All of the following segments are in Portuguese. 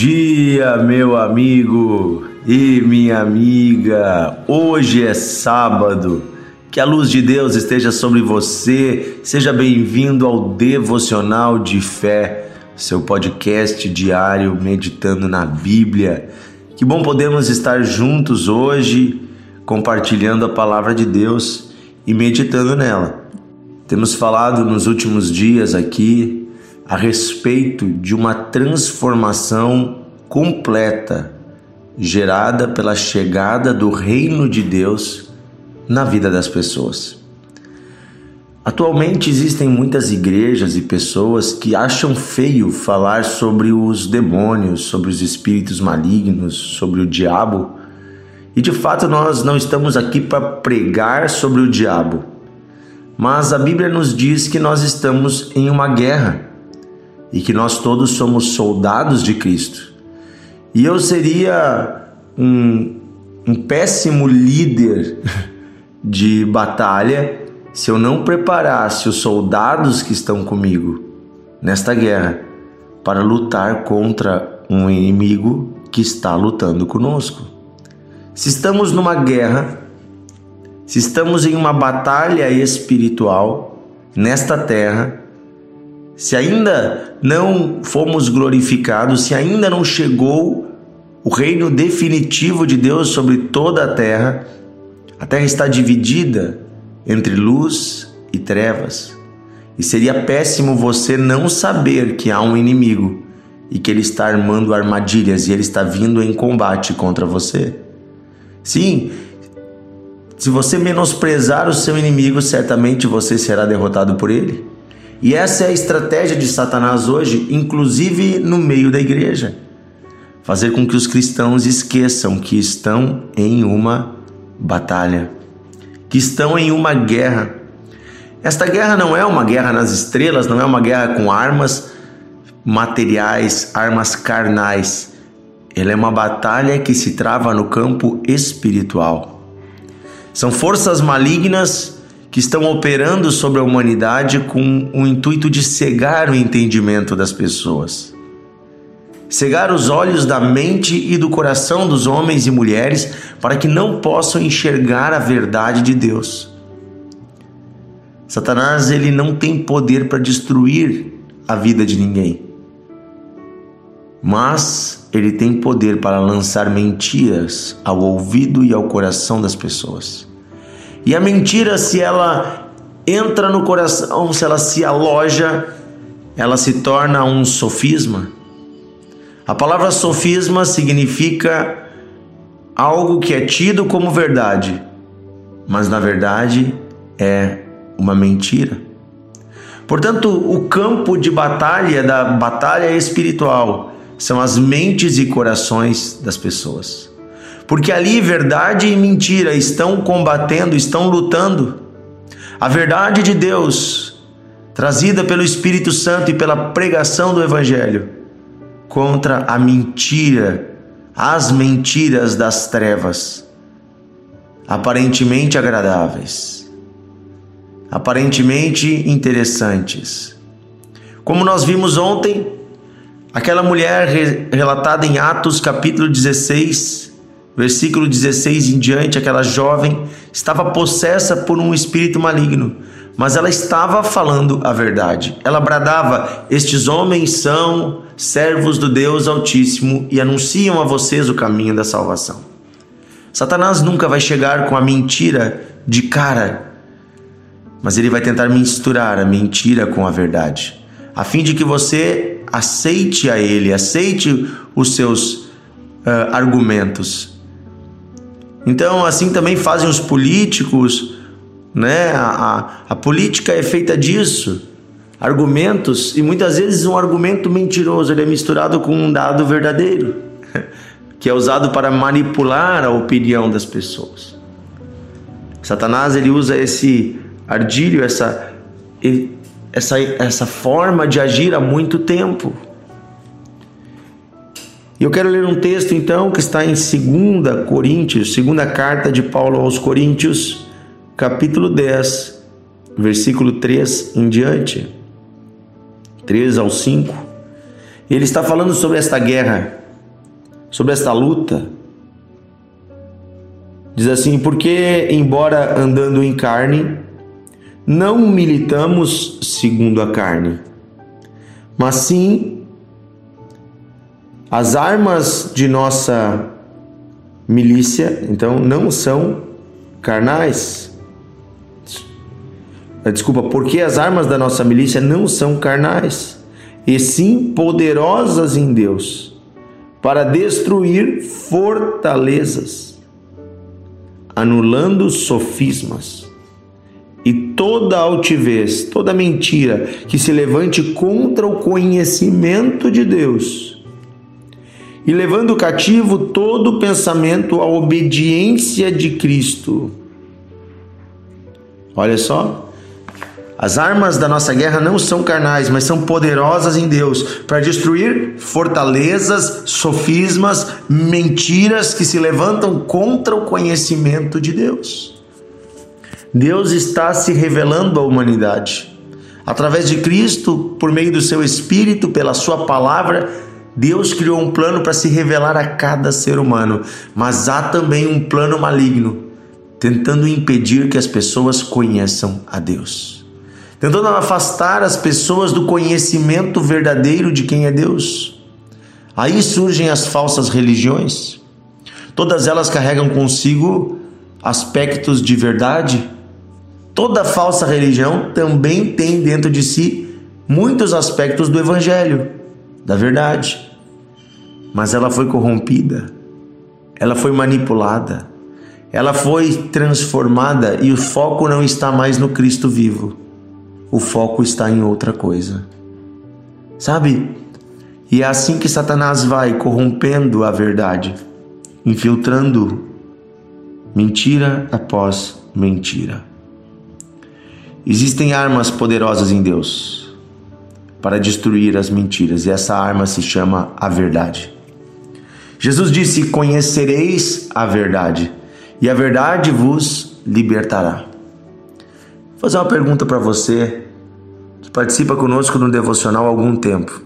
dia, meu amigo e minha amiga. Hoje é sábado. Que a luz de Deus esteja sobre você. Seja bem-vindo ao Devocional de Fé, seu podcast diário meditando na Bíblia. Que bom podemos estar juntos hoje, compartilhando a palavra de Deus e meditando nela. Temos falado nos últimos dias aqui a respeito de uma transformação completa gerada pela chegada do reino de Deus na vida das pessoas. Atualmente existem muitas igrejas e pessoas que acham feio falar sobre os demônios, sobre os espíritos malignos, sobre o diabo. E de fato nós não estamos aqui para pregar sobre o diabo. Mas a Bíblia nos diz que nós estamos em uma guerra e que nós todos somos soldados de Cristo. E eu seria um, um péssimo líder de batalha se eu não preparasse os soldados que estão comigo nesta guerra para lutar contra um inimigo que está lutando conosco. Se estamos numa guerra, se estamos em uma batalha espiritual nesta terra, se ainda não fomos glorificados, se ainda não chegou o reino definitivo de Deus sobre toda a terra, a terra está dividida entre luz e trevas. E seria péssimo você não saber que há um inimigo e que ele está armando armadilhas e ele está vindo em combate contra você. Sim, se você menosprezar o seu inimigo, certamente você será derrotado por ele. E essa é a estratégia de Satanás hoje, inclusive no meio da igreja. Fazer com que os cristãos esqueçam que estão em uma batalha, que estão em uma guerra. Esta guerra não é uma guerra nas estrelas, não é uma guerra com armas materiais, armas carnais. Ela é uma batalha que se trava no campo espiritual. São forças malignas que estão operando sobre a humanidade com o intuito de cegar o entendimento das pessoas. Cegar os olhos da mente e do coração dos homens e mulheres para que não possam enxergar a verdade de Deus. Satanás ele não tem poder para destruir a vida de ninguém. Mas ele tem poder para lançar mentiras ao ouvido e ao coração das pessoas. E a mentira, se ela entra no coração, se ela se aloja, ela se torna um sofisma. A palavra sofisma significa algo que é tido como verdade, mas na verdade é uma mentira. Portanto, o campo de batalha da batalha espiritual são as mentes e corações das pessoas porque ali verdade e mentira estão combatendo, estão lutando. A verdade de Deus, trazida pelo Espírito Santo e pela pregação do Evangelho, contra a mentira, as mentiras das trevas, aparentemente agradáveis, aparentemente interessantes. Como nós vimos ontem, aquela mulher relatada em Atos capítulo 16, Versículo 16 em diante, aquela jovem estava possessa por um espírito maligno, mas ela estava falando a verdade. Ela bradava: Estes homens são servos do Deus Altíssimo e anunciam a vocês o caminho da salvação. Satanás nunca vai chegar com a mentira de cara, mas ele vai tentar misturar a mentira com a verdade, a fim de que você aceite a ele, aceite os seus uh, argumentos então, assim também fazem os políticos, né? A, a, a, política é feita disso. Argumentos, e muitas vezes um argumento mentiroso ele é misturado com um dado verdadeiro, que é usado para manipular a opinião das pessoas. Satanás ele usa esse ardilho, essa, essa, essa forma de agir há muito tempo. E eu quero ler um texto então que está em 2 Coríntios, segunda carta de Paulo aos Coríntios, capítulo 10, versículo 3 em diante. 3 ao 5. Ele está falando sobre esta guerra sobre esta luta. Diz assim: Porque, embora andando em carne, não militamos segundo a carne, mas sim as armas de nossa milícia, então, não são carnais. Desculpa, porque as armas da nossa milícia não são carnais, e sim poderosas em Deus, para destruir fortalezas, anulando sofismas e toda altivez, toda mentira que se levante contra o conhecimento de Deus, e levando cativo todo pensamento à obediência de Cristo. Olha só, as armas da nossa guerra não são carnais, mas são poderosas em Deus para destruir fortalezas, sofismas, mentiras que se levantam contra o conhecimento de Deus. Deus está se revelando à humanidade. Através de Cristo, por meio do seu Espírito, pela sua palavra, Deus criou um plano para se revelar a cada ser humano, mas há também um plano maligno, tentando impedir que as pessoas conheçam a Deus tentando afastar as pessoas do conhecimento verdadeiro de quem é Deus. Aí surgem as falsas religiões. Todas elas carregam consigo aspectos de verdade. Toda falsa religião também tem dentro de si muitos aspectos do evangelho, da verdade. Mas ela foi corrompida, ela foi manipulada, ela foi transformada e o foco não está mais no Cristo vivo o foco está em outra coisa. Sabe? E é assim que Satanás vai corrompendo a verdade, infiltrando mentira após mentira. Existem armas poderosas em Deus para destruir as mentiras, e essa arma se chama a verdade. Jesus disse: Conhecereis a verdade, e a verdade vos libertará. Vou fazer uma pergunta para você que participa conosco no devocional há algum tempo.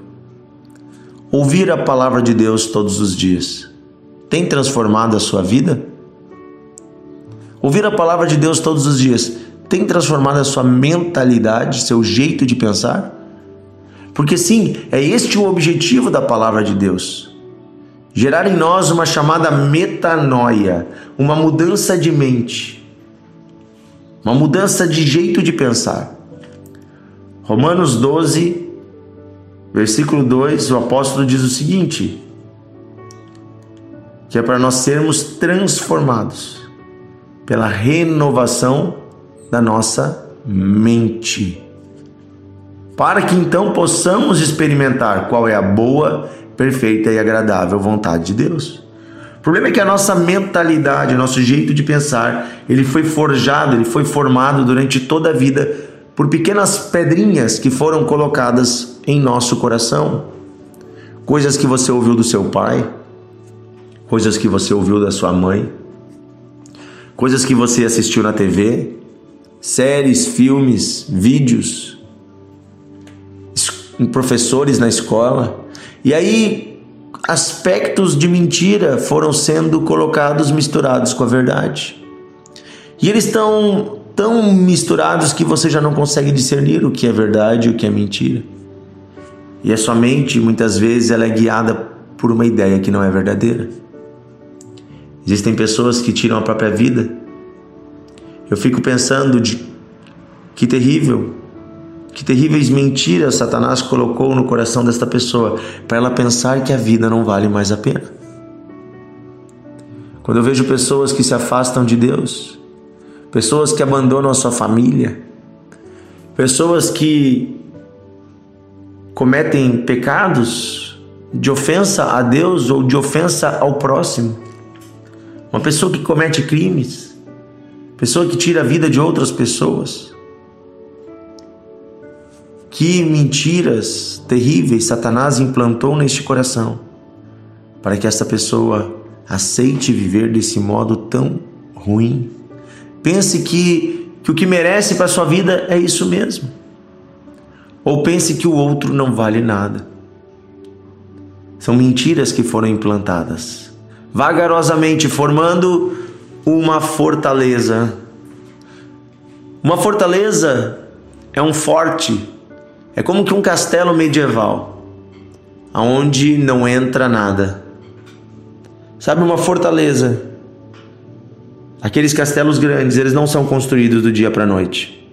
Ouvir a palavra de Deus todos os dias tem transformado a sua vida? Ouvir a palavra de Deus todos os dias tem transformado a sua mentalidade, seu jeito de pensar? Porque sim, é este o objetivo da palavra de Deus. Gerar em nós uma chamada metanoia, uma mudança de mente uma mudança de jeito de pensar. Romanos 12, versículo 2, o apóstolo diz o seguinte: que é para nós sermos transformados pela renovação da nossa mente, para que então possamos experimentar qual é a boa, perfeita e agradável vontade de Deus. O problema é que a nossa mentalidade, nosso jeito de pensar, ele foi forjado, ele foi formado durante toda a vida por pequenas pedrinhas que foram colocadas em nosso coração. Coisas que você ouviu do seu pai, coisas que você ouviu da sua mãe, coisas que você assistiu na TV, séries, filmes, vídeos, professores na escola. E aí aspectos de mentira foram sendo colocados misturados com a verdade. E eles estão tão misturados que você já não consegue discernir o que é verdade e o que é mentira. E a sua mente, muitas vezes, ela é guiada por uma ideia que não é verdadeira. Existem pessoas que tiram a própria vida. Eu fico pensando de que terrível que terríveis mentiras Satanás colocou no coração desta pessoa para ela pensar que a vida não vale mais a pena. Quando eu vejo pessoas que se afastam de Deus, pessoas que abandonam a sua família, pessoas que cometem pecados de ofensa a Deus ou de ofensa ao próximo, uma pessoa que comete crimes, pessoa que tira a vida de outras pessoas, que mentiras terríveis Satanás implantou neste coração para que esta pessoa aceite viver desse modo tão ruim? Pense que, que o que merece para sua vida é isso mesmo. Ou pense que o outro não vale nada. São mentiras que foram implantadas vagarosamente, formando uma fortaleza. Uma fortaleza é um forte, é como que um castelo medieval, aonde não entra nada. Sabe, uma fortaleza. Aqueles castelos grandes, eles não são construídos do dia para a noite.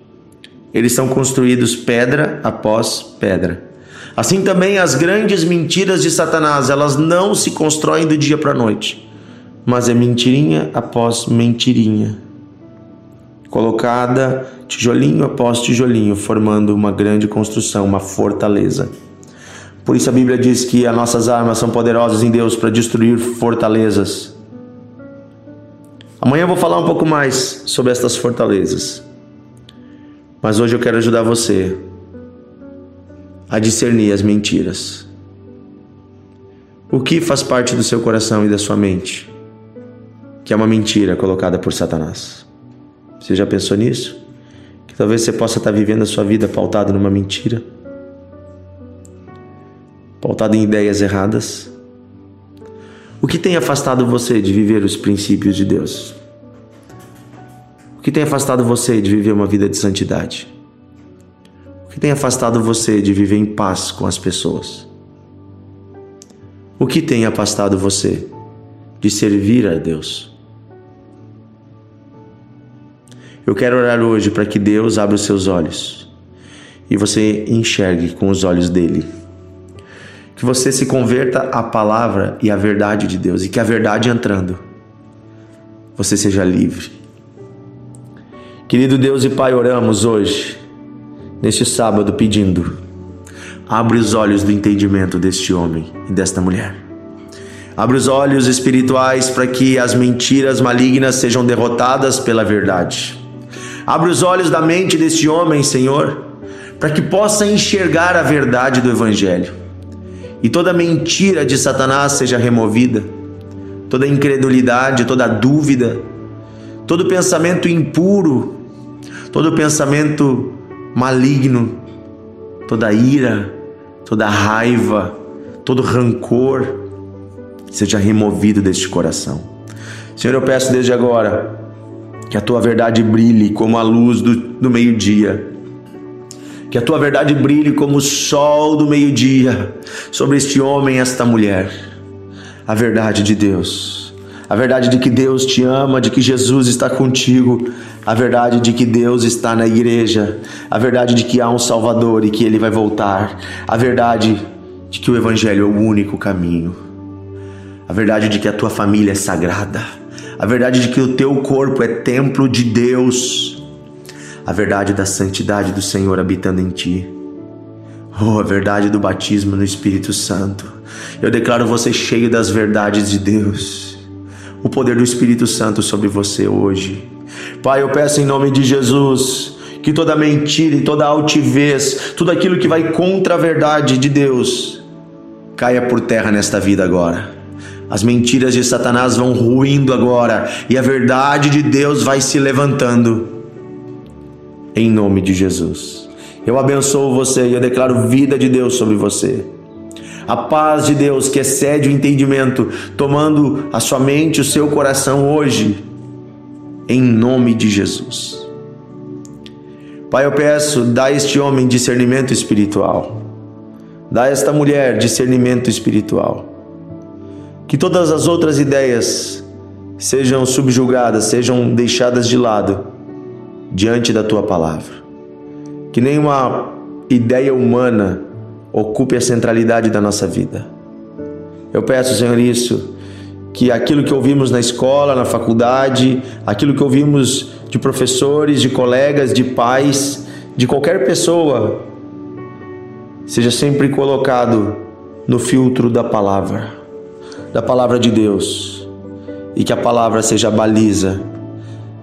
Eles são construídos pedra após pedra. Assim também as grandes mentiras de Satanás, elas não se constroem do dia para a noite, mas é mentirinha após mentirinha, colocada tijolinho após tijolinho, formando uma grande construção, uma fortaleza. Por isso a Bíblia diz que as nossas armas são poderosas em Deus para destruir fortalezas. Amanhã eu vou falar um pouco mais sobre estas fortalezas. Mas hoje eu quero ajudar você a discernir as mentiras. O que faz parte do seu coração e da sua mente? Que é uma mentira colocada por Satanás. Você já pensou nisso? Que talvez você possa estar vivendo a sua vida pautada numa mentira, pautada em ideias erradas. O que tem afastado você de viver os princípios de Deus? O que tem afastado você de viver uma vida de santidade? que tem afastado você de viver em paz com as pessoas? O que tem afastado você de servir a Deus? Eu quero orar hoje para que Deus abra os seus olhos e você enxergue com os olhos dele. Que você se converta à palavra e à verdade de Deus e que a verdade entrando, você seja livre. Querido Deus e Pai, oramos hoje neste sábado pedindo: abre os olhos do entendimento deste homem e desta mulher. Abre os olhos espirituais para que as mentiras malignas sejam derrotadas pela verdade. Abre os olhos da mente deste homem, Senhor, para que possa enxergar a verdade do Evangelho. E toda mentira de Satanás seja removida, toda incredulidade, toda dúvida, todo pensamento impuro, todo pensamento maligno, toda ira, toda raiva, todo rancor seja removido deste coração. Senhor, eu peço desde agora que a tua verdade brilhe como a luz do, do meio-dia. Que a tua verdade brilhe como o sol do meio-dia sobre este homem e esta mulher. A verdade de Deus. A verdade de que Deus te ama, de que Jesus está contigo, a verdade de que Deus está na igreja, a verdade de que há um Salvador e que ele vai voltar, a verdade de que o Evangelho é o único caminho, a verdade de que a tua família é sagrada, a verdade de que o teu corpo é templo de Deus, a verdade da santidade do Senhor habitando em ti. Oh, a verdade do batismo no Espírito Santo. Eu declaro você cheio das verdades de Deus. O poder do Espírito Santo sobre você hoje Pai, eu peço em nome de Jesus que toda mentira e toda altivez, tudo aquilo que vai contra a verdade de Deus, caia por terra nesta vida agora. As mentiras de Satanás vão ruindo agora e a verdade de Deus vai se levantando. Em nome de Jesus. Eu abençoo você e eu declaro vida de Deus sobre você. A paz de Deus que excede o entendimento, tomando a sua mente, o seu coração hoje em nome de Jesus. Pai, eu peço, dá este homem discernimento espiritual, dá esta mulher discernimento espiritual, que todas as outras ideias sejam subjugadas, sejam deixadas de lado diante da tua palavra, que nenhuma ideia humana ocupe a centralidade da nossa vida. Eu peço, Senhor, isso que aquilo que ouvimos na escola, na faculdade, aquilo que ouvimos de professores, de colegas, de pais, de qualquer pessoa, seja sempre colocado no filtro da palavra, da palavra de Deus, e que a palavra seja a baliza,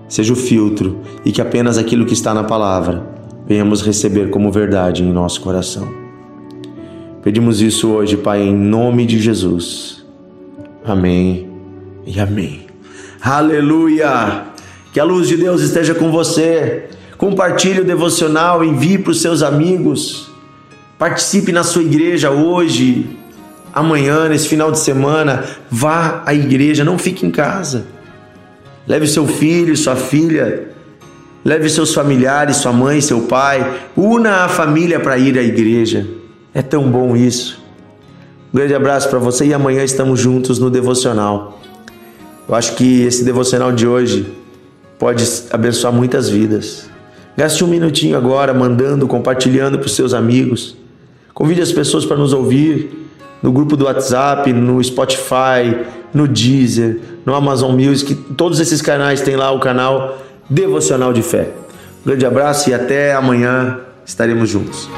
seja o filtro, e que apenas aquilo que está na palavra venhamos receber como verdade em nosso coração. Pedimos isso hoje, Pai, em nome de Jesus. Amém e amém. Aleluia! Que a luz de Deus esteja com você. Compartilhe o devocional, envie para os seus amigos. Participe na sua igreja hoje. Amanhã, nesse final de semana, vá à igreja, não fique em casa. Leve seu filho, sua filha, leve seus familiares, sua mãe, seu pai, una a família para ir à igreja. É tão bom isso. Um grande abraço para você e amanhã estamos juntos no devocional. Eu acho que esse devocional de hoje pode abençoar muitas vidas. Gaste um minutinho agora mandando, compartilhando para os seus amigos. Convide as pessoas para nos ouvir no grupo do WhatsApp, no Spotify, no Deezer, no Amazon Music. Todos esses canais têm lá o canal Devocional de Fé. Um grande abraço e até amanhã estaremos juntos.